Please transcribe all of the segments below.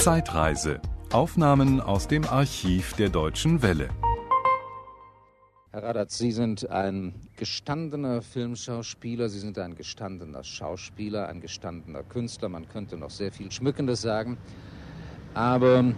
Zeitreise. Aufnahmen aus dem Archiv der Deutschen Welle. Herr Radatz, Sie sind ein gestandener Filmschauspieler, Sie sind ein gestandener Schauspieler, ein gestandener Künstler. Man könnte noch sehr viel Schmückendes sagen. Aber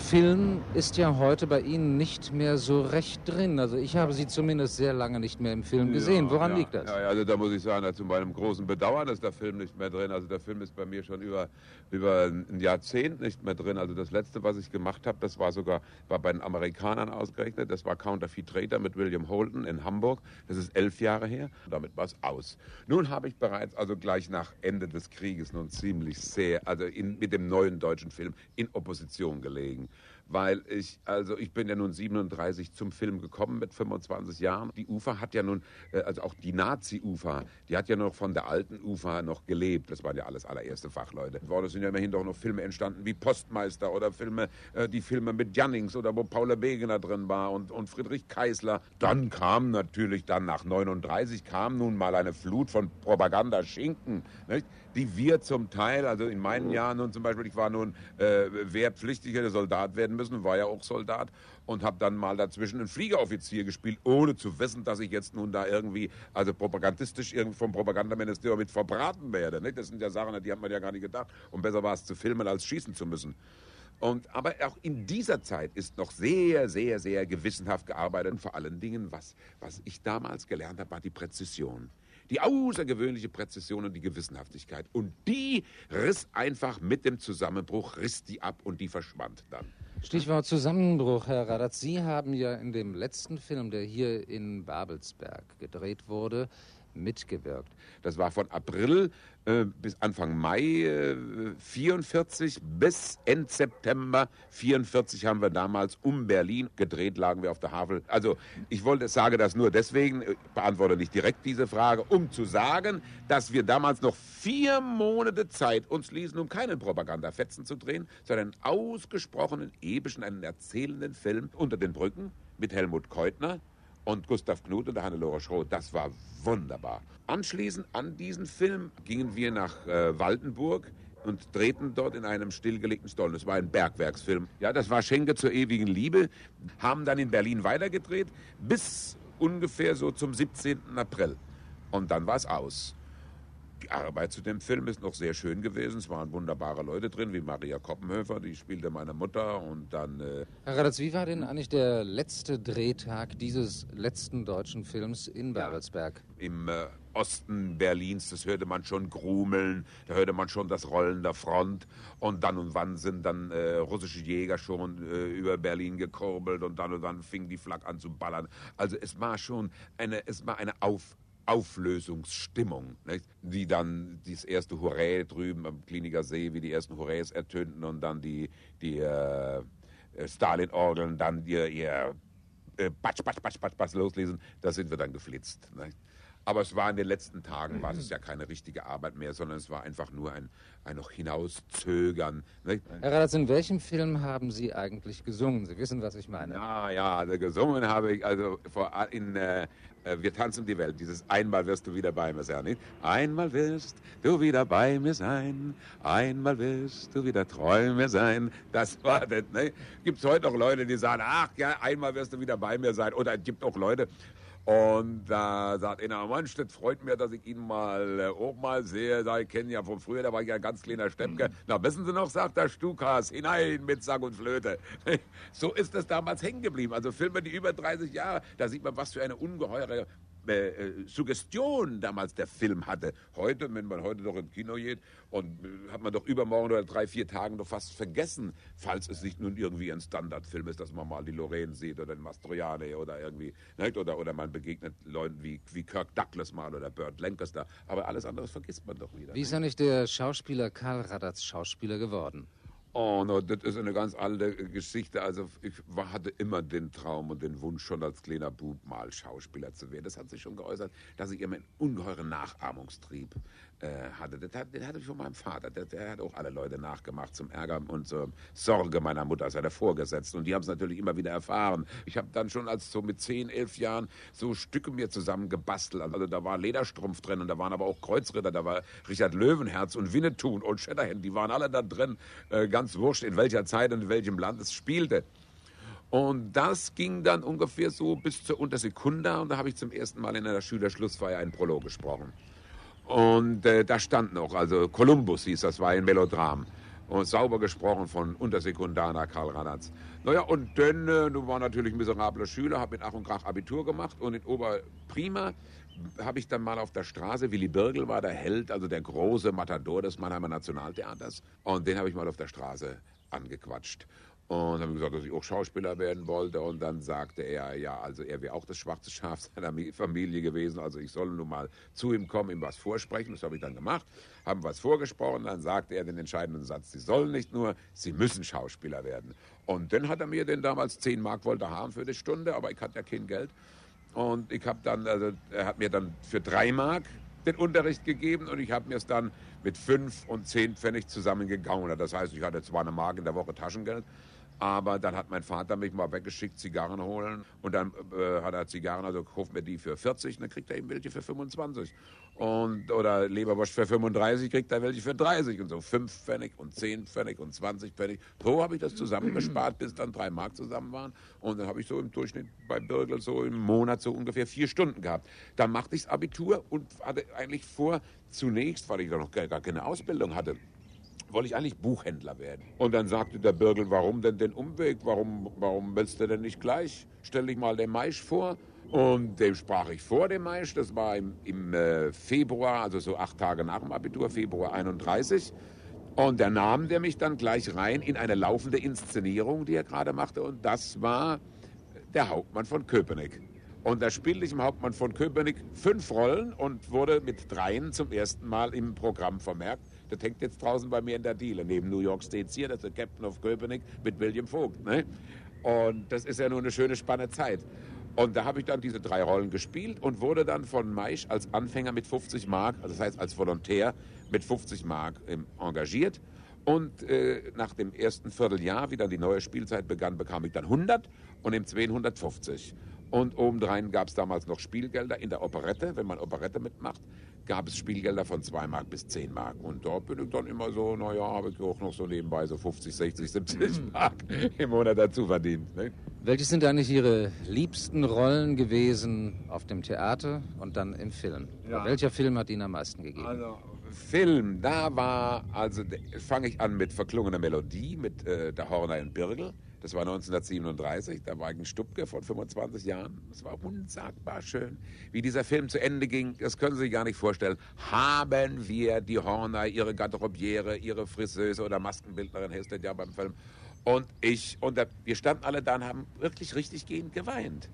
Film ist ja heute bei Ihnen nicht mehr so recht drin. Also ich habe Sie zumindest sehr lange nicht mehr im Film gesehen. Ja, Woran ja, liegt das? Ja, also da muss ich sagen, zu meinem großen Bedauern ist der Film nicht mehr drin. Also der Film ist bei mir schon über, über ein Jahrzehnt nicht mehr drin. Also das letzte, was ich gemacht habe, das war sogar war bei den Amerikanern ausgerechnet. Das war Counterfeit Trader mit William Holden in Hamburg. Das ist elf Jahre her. Damit war es aus. Nun habe ich bereits, also gleich nach Ende des Krieges, nun ziemlich sehr, also in, mit dem neuen deutschen Film in Opposition gelegen weil ich, also ich bin ja nun 37 zum Film gekommen mit 25 Jahren. Die UFA hat ja nun, äh, also auch die Nazi-UFA, die hat ja noch von der alten UFA noch gelebt. Das waren ja alles allererste Fachleute. Es sind ja immerhin doch noch Filme entstanden wie Postmeister oder Filme, äh, die Filme mit Jannings oder wo Paula Begener drin war und, und Friedrich Keisler. Dann kam natürlich dann nach 39 kam nun mal eine Flut von Propaganda-Schinken, nicht? Die wir zum Teil, also in meinen Jahren nun zum Beispiel, ich war nun äh, wehrpflichtig, hätte Soldat werden müssen, war ja auch Soldat und habe dann mal dazwischen einen Fliegeroffizier gespielt, ohne zu wissen, dass ich jetzt nun da irgendwie, also propagandistisch irgendwie vom Propagandaministerium mit verbraten werde. Nicht? Das sind ja Sachen, die hat man ja gar nicht gedacht. Und besser war es zu filmen, als schießen zu müssen. Und, aber auch in dieser Zeit ist noch sehr, sehr, sehr gewissenhaft gearbeitet. Und vor allen Dingen, was, was ich damals gelernt habe, war die Präzision. Die außergewöhnliche Präzision und die Gewissenhaftigkeit. Und die riss einfach mit dem Zusammenbruch, riss die ab und die verschwand dann. Stichwort Zusammenbruch, Herr Radatz. Sie haben ja in dem letzten Film, der hier in Babelsberg gedreht wurde, mitgewirkt. Das war von April äh, bis Anfang Mai äh, 44 bis Ende September 44 haben wir damals um Berlin gedreht, lagen wir auf der Havel. Also ich wollte sage das nur deswegen, ich beantworte nicht direkt diese Frage, um zu sagen, dass wir damals noch vier Monate Zeit uns ließen, um keinen Propagandafetzen zu drehen, sondern einen ausgesprochenen, epischen, einen erzählenden Film unter den Brücken mit Helmut Keutner, und Gustav Knut und Hannelore Schroth. Das war wunderbar. Anschließend an diesen Film gingen wir nach äh, Waldenburg und drehten dort in einem stillgelegten Stollen. Das war ein Bergwerksfilm. Ja, das war Schenke zur ewigen Liebe. Haben dann in Berlin weitergedreht bis ungefähr so zum 17. April. Und dann war es aus die Arbeit zu dem Film ist noch sehr schön gewesen. Es waren wunderbare Leute drin, wie Maria Koppenhöfer, die spielte meine Mutter und dann... Äh Herr Radatz, wie war denn eigentlich der letzte Drehtag dieses letzten deutschen Films in Babelsberg? Ja, Im äh, Osten Berlins, das hörte man schon grumeln, da hörte man schon das Rollen der Front und dann und wann sind dann äh, russische Jäger schon äh, über Berlin gekurbelt und dann und wann fing die Flak an zu ballern. Also es war schon eine, es war eine Auf Auflösungsstimmung, nicht? die dann das erste Hurrä drüben am Kliniker See, wie die ersten Hurräs ertönten und dann die, die äh, Stalin-Orgeln dann ihr, ihr äh, Batsch, Batsch, Batsch, Batsch, Batsch loslesen, da sind wir dann geflitzt. Nicht? Aber es war in den letzten Tagen, war es ja keine richtige Arbeit mehr, sondern es war einfach nur ein, ein noch hinauszögern. Nicht? Herr Radatz, in welchem Film haben Sie eigentlich gesungen? Sie wissen, was ich meine. Ja, ja, also gesungen habe ich, also vor, in äh, Wir tanzen die Welt, dieses Einmal wirst du wieder bei mir sein. Nicht? Einmal wirst du wieder bei mir sein, einmal wirst du wieder treu mir sein. Das war das. Ne? Gibt es heute auch Leute, die sagen, ach ja, einmal wirst du wieder bei mir sein. Oder es gibt auch Leute, und da sagt einer, Mensch, das freut mich, dass ich ihn mal äh, auch mal sehe. Da ich kenne ja von früher, da war ich ja ein ganz kleiner Steppke. Mhm. Na, wissen Sie noch, sagt der Stukas, hinein mit Sack und Flöte. so ist es damals hängen geblieben. Also Filme, die über 30 Jahre, da sieht man, was für eine ungeheure äh, äh, Suggestion damals der Film hatte. Heute, wenn man heute doch ins Kino geht, und äh, hat man doch übermorgen oder drei, vier Tagen doch fast vergessen, falls es nicht nun irgendwie ein Standardfilm ist, dass man mal die Lorraine sieht oder den Mastroianni oder irgendwie, nicht? Oder, oder man begegnet Leuten wie, wie Kirk Douglas mal oder Burt Lancaster. Aber alles andere vergisst man doch wieder. Wie ist eigentlich der Schauspieler Karl Radatz Schauspieler geworden? Oh, no, das ist eine ganz alte Geschichte. Also ich hatte immer den Traum und den Wunsch, schon als kleiner Bub mal Schauspieler zu werden. Das hat sich schon geäußert, dass ich immer einen ungeheuren Nachahmungstrieb äh, hatte. Das den hatte ich von meinem Vater. Der, der, hat auch alle Leute nachgemacht zum Ärger und zur Sorge meiner Mutter, seiner Vorgesetzten. Und die haben es natürlich immer wieder erfahren. Ich habe dann schon als so mit 10, 11 Jahren so Stücke mir zusammengebastelt. Also da war Lederstrumpf drin und da waren aber auch Kreuzritter. Da war Richard Löwenherz und Winnetou und Shatterhand. Die waren alle da drin. Äh, ganz wurscht, in welcher Zeit und in welchem Land es spielte. Und das ging dann ungefähr so bis zur Untersekunda. Und da habe ich zum ersten Mal in einer Schülerschlussfeier einen Prolog gesprochen. Und äh, da stand noch, also Columbus hieß das, war ein Melodram. Und sauber gesprochen von Untersekundaner Karl Ranatz. Naja, und dann, äh, du war natürlich ein miserabler Schüler, habe mit Ach und Krach Abitur gemacht und in Oberprima habe ich dann mal auf der Straße, Willy Birgel war der Held, also der große Matador des Mannheimer Nationaltheaters. Und den habe ich mal auf der Straße angequatscht. Und haben gesagt, dass ich auch Schauspieler werden wollte. Und dann sagte er, ja, also er wäre auch das schwarze Schaf seiner Familie gewesen. Also ich soll nun mal zu ihm kommen, ihm was vorsprechen. Das habe ich dann gemacht. Haben was vorgesprochen. Dann sagte er den entscheidenden Satz, Sie sollen nicht nur, Sie müssen Schauspieler werden. Und dann hat er mir den damals 10 Mark wollte haben für die Stunde, aber ich hatte ja kein Geld. Und ich habe dann, also er hat mir dann für 3 Mark den Unterricht gegeben und ich habe mir es dann mit 5 und 10 Pfennig zusammengegauen. Das heißt, ich hatte zwar eine Mark in der Woche Taschengeld, aber dann hat mein Vater mich mal weggeschickt, Zigarren holen. Und dann äh, hat er Zigarren, also kauft mir die für 40, und dann kriegt er eben welche für 25. Und, oder Leberwurst für 35, kriegt er welche für 30. Und so 5 Pfennig und 10 Pfennig und 20 Pfennig. So habe ich das zusammengespart, bis dann drei Mark zusammen waren. Und dann habe ich so im Durchschnitt bei Birgel so im Monat so ungefähr vier Stunden gehabt. Dann machte ich das Abitur und hatte eigentlich vor, zunächst, weil ich da noch gar keine Ausbildung hatte, wollte ich eigentlich Buchhändler werden. Und dann sagte der Birgel, warum denn den Umweg? Warum, warum willst du denn nicht gleich? Stell dich mal den Maisch vor. Und dem sprach ich vor, dem Maisch. Das war im, im äh, Februar, also so acht Tage nach dem Abitur, Februar 31. Und der nahm der mich dann gleich rein in eine laufende Inszenierung, die er gerade machte. Und das war der Hauptmann von Köpenick. Und da spielte ich im Hauptmann von Köpenick fünf Rollen und wurde mit dreien zum ersten Mal im Programm vermerkt. Das hängt jetzt draußen bei mir in der Diele, neben New York State Theater, das ist der Captain of Köpenick mit William Vogt. Ne? Und das ist ja nur eine schöne, spannende Zeit. Und da habe ich dann diese drei Rollen gespielt und wurde dann von Maisch als Anfänger mit 50 Mark, also das heißt als Volontär mit 50 Mark ähm, engagiert. Und äh, nach dem ersten Vierteljahr, wie dann die neue Spielzeit begann, bekam ich dann 100 und im 250. Und obendrein gab es damals noch Spielgelder in der Operette, wenn man Operette mitmacht gab es Spielgelder von 2 Mark bis 10 Mark. Und dort bin ich dann immer so, naja, habe ich auch noch so nebenbei so 50, 60, 70 Mark im Monat dazu verdient. Ne? Welche sind eigentlich Ihre liebsten Rollen gewesen auf dem Theater und dann im Film? Ja. Welcher Film hat Ihnen am meisten gegeben? Also, Film, da war, also fange ich an mit verklungener Melodie, mit äh, der Horner in Birgel. Das war 1937, da war ein Stubke von 25 Jahren. Es war unsagbar schön. Wie dieser Film zu Ende ging, das können Sie sich gar nicht vorstellen. Haben wir die Horner, ihre Garderobiere, ihre Friseuse oder Maskenbildnerin, heißt das ja beim Film. Und ich, und wir standen alle da und haben wirklich richtig gehend geweint.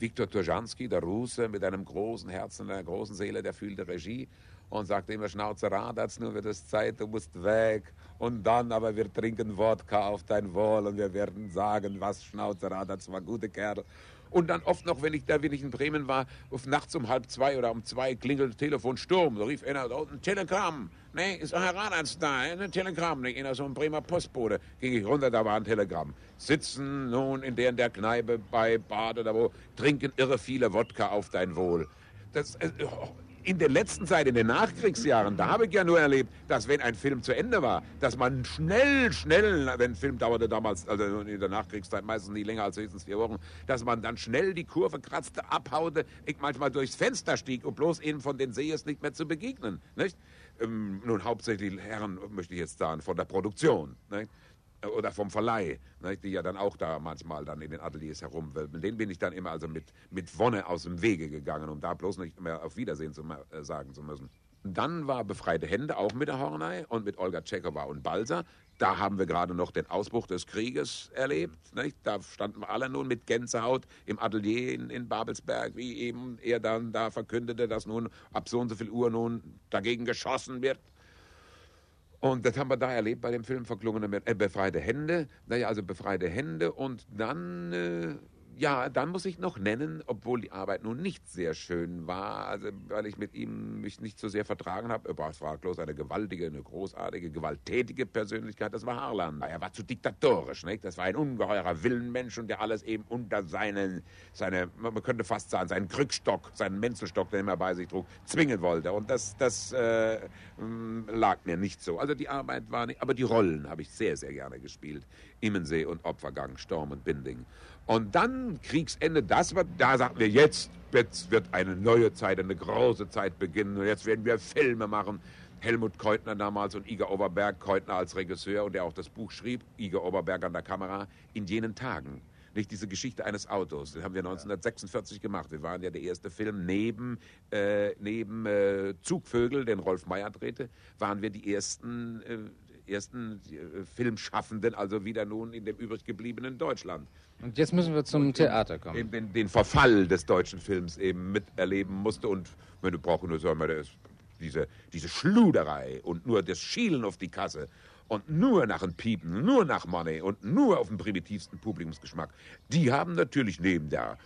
Viktor Turjanski, der Russe, mit einem großen Herzen einer großen Seele, der fühlte Regie und sagte immer, Schnauze Radatz, nur wird es Zeit, du musst weg. Und dann aber wir trinken Wodka auf dein Wohl und wir werden sagen, was Schnauze Radatz war, gute Kerl. Und dann oft noch, wenn ich da, wenn in Bremen war, nachts um halb zwei oder um zwei klingelt Telefon Sturm. Da rief einer, oh, ein Telegramm. Nee, ist Herr Radatz da, ein Telegramm. Nicht in so einem Bremer Postbote. Ging ich runter, da war ein Telegramm. Sitzen nun in der in der Kneipe bei Bad oder wo, trinken irre viele Wodka auf dein Wohl. Das, äh, in der letzten Zeit, in den Nachkriegsjahren, da habe ich ja nur erlebt, dass wenn ein Film zu Ende war, dass man schnell, schnell, wenn ein Film dauerte damals, also in der Nachkriegszeit meistens nie länger als höchstens vier Wochen, dass man dann schnell die Kurve kratzte, abhaute, ich manchmal durchs Fenster stieg, um bloß ihnen von den Sees nicht mehr zu begegnen. Nicht? Ähm, nun hauptsächlich Herren, möchte ich jetzt sagen, von der Produktion. Nicht? Oder vom Verleih, ne, die ja dann auch da manchmal dann in den Ateliers herumwölben. Den bin ich dann immer also mit, mit Wonne aus dem Wege gegangen, um da bloß nicht mehr auf Wiedersehen zu äh, sagen zu müssen. Dann war Befreite Hände auch mit der Hornei und mit Olga Tschechowa und Balser. Da haben wir gerade noch den Ausbruch des Krieges erlebt. Nicht? Da standen wir alle nun mit Gänsehaut im Atelier in, in, Babelsberg, wie eben er dann da verkündete, dass nun ab so und so viel Uhr nun dagegen geschossen wird. Und das haben wir da erlebt bei dem Film Verklungene, äh, Befreite Hände. Naja, also Befreite Hände. Und dann, äh, ja, dann muss ich noch nennen, obwohl die Arbeit nun nicht sehr schön war, also weil ich mit ihm mich nicht so sehr vertragen habe. Er war fraglos eine gewaltige, eine großartige, gewalttätige Persönlichkeit. Das war Harlan. Er war zu diktatorisch, nicht? Das war ein ungeheurer Willenmensch und der alles eben unter seinen, seine, man könnte fast sagen, seinen Krückstock, seinen Menzelstock, den er bei sich trug, zwingen wollte. Und das, das äh, lag mir nicht so. Also die Arbeit war nicht, aber die Rollen habe ich sehr, sehr gerne gespielt. Immensee und Opfergang, Storm und Binding. Und dann Kriegsende, das war, da sagten wir, jetzt, jetzt wird eine neue Zeit, eine große Zeit beginnen und jetzt werden wir Filme machen. Helmut Keutner damals und Iger Oberberg, Keutner als Regisseur und der auch das Buch schrieb, Iger Oberberg an der Kamera, in jenen Tagen. Nicht diese Geschichte eines Autos, das haben wir 1946 gemacht. Wir waren ja der erste Film neben, äh, neben äh, Zugvögel, den Rolf Meyer drehte, waren wir die ersten, äh, ersten äh, Filmschaffenden, also wieder nun in dem übrig gebliebenen Deutschland. Und jetzt müssen wir zum Theater kommen. Den, den, Verfall des deutschen Films eben miterleben musste. Und wenn du brauchst nur sagen, wir, diese, diese Schluderei und nur das Schielen auf die Kasse und nur nach dem Piepen, nur nach Money und nur auf dem primitivsten Publikumsgeschmack, die haben natürlich neben der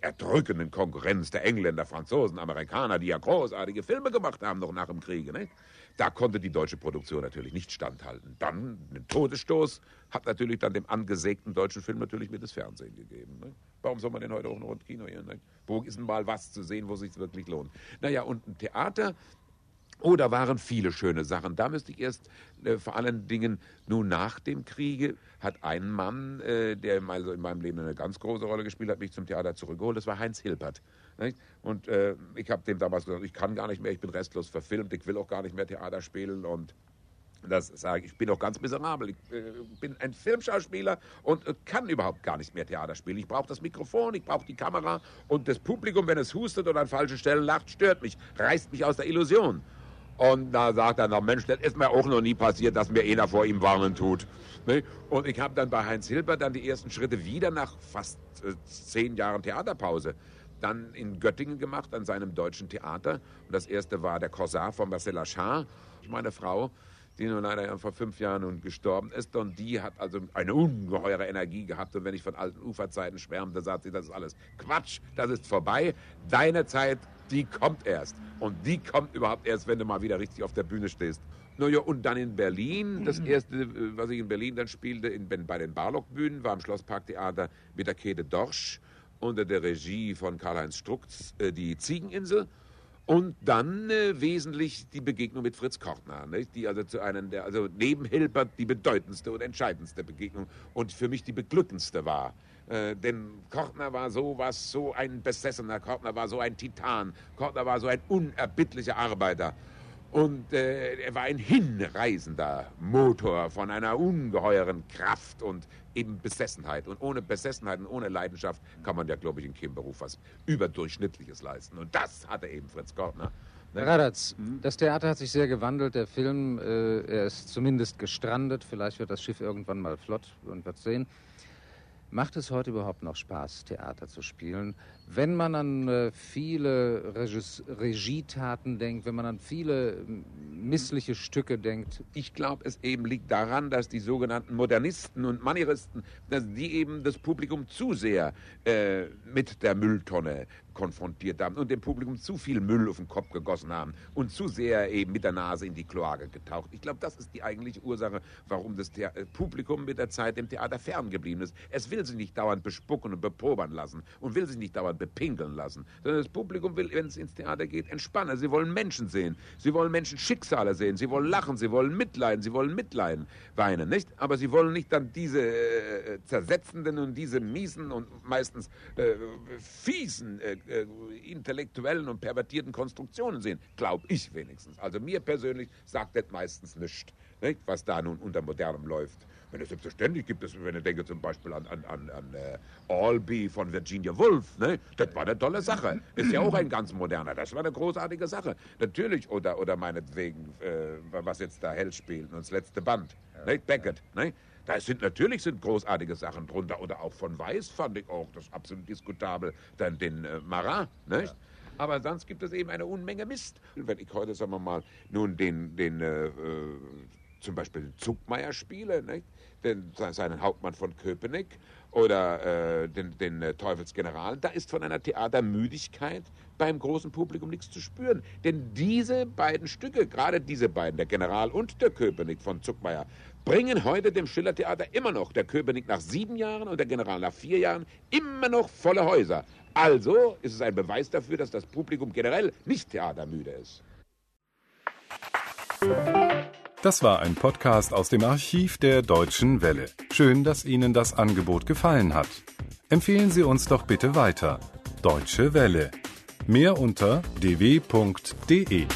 erdrückenden Konkurrenz der Engländer, Franzosen, Amerikaner, die ja großartige Filme gemacht haben noch nach dem Kriege, nicht? Da konnte die deutsche Produktion natürlich nicht standhalten. Dann ein Todesstoß hat natürlich dann dem angesägten deutschen Film natürlich mit das Fernsehen gegeben. Ne? Warum soll man denn heute auch noch ins Kino gehen? Ne? Wo ist denn mal was zu sehen, wo sich wirklich lohnt? Naja, und ein Theater, Oh, da waren viele schöne Sachen. Da müsste ich erst äh, vor allen Dingen, nun nach dem Kriege, hat ein Mann, äh, der also in meinem Leben eine ganz große Rolle gespielt hat, mich zum Theater zurückgeholt. Das war Heinz Hilpert. Nicht? Und äh, ich habe dem damals gesagt, ich kann gar nicht mehr, ich bin restlos verfilmt, ich will auch gar nicht mehr Theater spielen und das sage ich, ich bin auch ganz miserabel. Ich äh, bin ein Filmschauspieler und äh, kann überhaupt gar nicht mehr Theater spielen. Ich brauche das Mikrofon, ich brauche die Kamera und das Publikum, wenn es hustet oder an falschen Stellen lacht, stört mich, reißt mich aus der Illusion. Und da sagt er noch, Mensch, das ist mir auch noch nie passiert, dass mir einer vor ihm warnen tut. Ne? Und ich habe dann bei Heinz Hilbert dann die ersten Schritte wieder nach fast äh, zehn Jahren Theaterpause dann in Göttingen gemacht, an seinem deutschen Theater. Und das erste war der Corsar von Marcel Achard, meine Frau, die nun leider vor fünf Jahren nun gestorben ist. Und die hat also eine ungeheure Energie gehabt. Und wenn ich von alten Uferzeiten schwärmte, sagt sie, das ist alles Quatsch, das ist vorbei. Deine Zeit die kommt erst. Und die kommt überhaupt erst, wenn du mal wieder richtig auf der Bühne stehst. Naja, und dann in Berlin, das mhm. erste, äh, was ich in Berlin dann spielte, in, bei den Barlock-Bühnen, war im Schlossparktheater mit der Käthe Dorsch unter der Regie von Karl-Heinz Strucks äh, die Ziegeninsel. Und dann äh, wesentlich die Begegnung mit Fritz Kortner, nicht? die also zu einem der, also neben Hilbert die bedeutendste und entscheidendste Begegnung und für mich die beglückendste war. Äh, denn Kortner war so was, so ein Besessener, Kortner war so ein Titan, Kortner war so ein unerbittlicher Arbeiter. Und äh, er war ein hinreisender Motor von einer ungeheuren Kraft und eben Besessenheit. Und ohne Besessenheit und ohne Leidenschaft kann man ja, glaube ich, in keinem Beruf was Überdurchschnittliches leisten. Und das hatte eben Fritz Kortner. Ne? Radatz, mhm. das Theater hat sich sehr gewandelt. Der Film, äh, er ist zumindest gestrandet. Vielleicht wird das Schiff irgendwann mal flott und wird sehen. Macht es heute überhaupt noch Spaß, Theater zu spielen? Wenn man an äh, viele Regietaten denkt, wenn man an viele missliche Stücke denkt. Ich glaube, es eben liegt daran, dass die sogenannten Modernisten und Manieristen, dass die eben das Publikum zu sehr äh, mit der Mülltonne konfrontiert haben und dem Publikum zu viel Müll auf den Kopf gegossen haben und zu sehr eben mit der Nase in die Kloake getaucht. Ich glaube, das ist die eigentliche Ursache, warum das The äh, Publikum mit der Zeit dem Theater ferngeblieben ist. Es will sich nicht dauernd bespucken und bepobern lassen und will sich nicht dauernd bepinkeln lassen, sondern das Publikum will, wenn es ins Theater geht, entspannen. Sie wollen Menschen sehen, sie wollen Menschen Schicksale sehen, sie wollen lachen, sie wollen mitleiden, sie wollen mitleiden, weinen, nicht? Aber sie wollen nicht dann diese äh, zersetzenden und diese miesen und meistens äh, fiesen äh, äh, intellektuellen und pervertierten Konstruktionen sehen. Glaube ich wenigstens. Also mir persönlich sagt das meistens nichts, nicht, was da nun unter Modernem läuft. Wenn es selbstverständlich gibt, es, wenn ich denke zum Beispiel an, an, an, an äh, Albee von Virginia Woolf, ne? das war eine tolle Sache. Ist ja auch ein ganz moderner, das war eine großartige Sache. Natürlich, oder, oder meinetwegen, äh, was jetzt da Hell spielt, das letzte Band, ja, ne? Beckett. Ja. Ne? Da sind natürlich sind großartige Sachen drunter. Oder auch von Weiß fand ich auch das absolut diskutabel. Dann den äh, Marat, nicht? Ja. Aber sonst gibt es eben eine Unmenge Mist. Wenn ich heute, sagen wir mal, nun den, den äh, äh zum Beispiel den Zuckmeier spiele, nicht? Den, seinen Hauptmann von Köpenick oder äh, den, den äh, Teufelsgeneral, da ist von einer Theatermüdigkeit beim großen Publikum nichts zu spüren. Denn diese beiden Stücke, gerade diese beiden, der General und der Köpenick von Zuckmeier, bringen heute dem Schillertheater immer noch, der Köpenick nach sieben Jahren und der General nach vier Jahren, immer noch volle Häuser. Also ist es ein Beweis dafür, dass das Publikum generell nicht theatermüde ist. Das war ein Podcast aus dem Archiv der Deutschen Welle. Schön, dass Ihnen das Angebot gefallen hat. Empfehlen Sie uns doch bitte weiter. Deutsche Welle. Mehr unter dw.de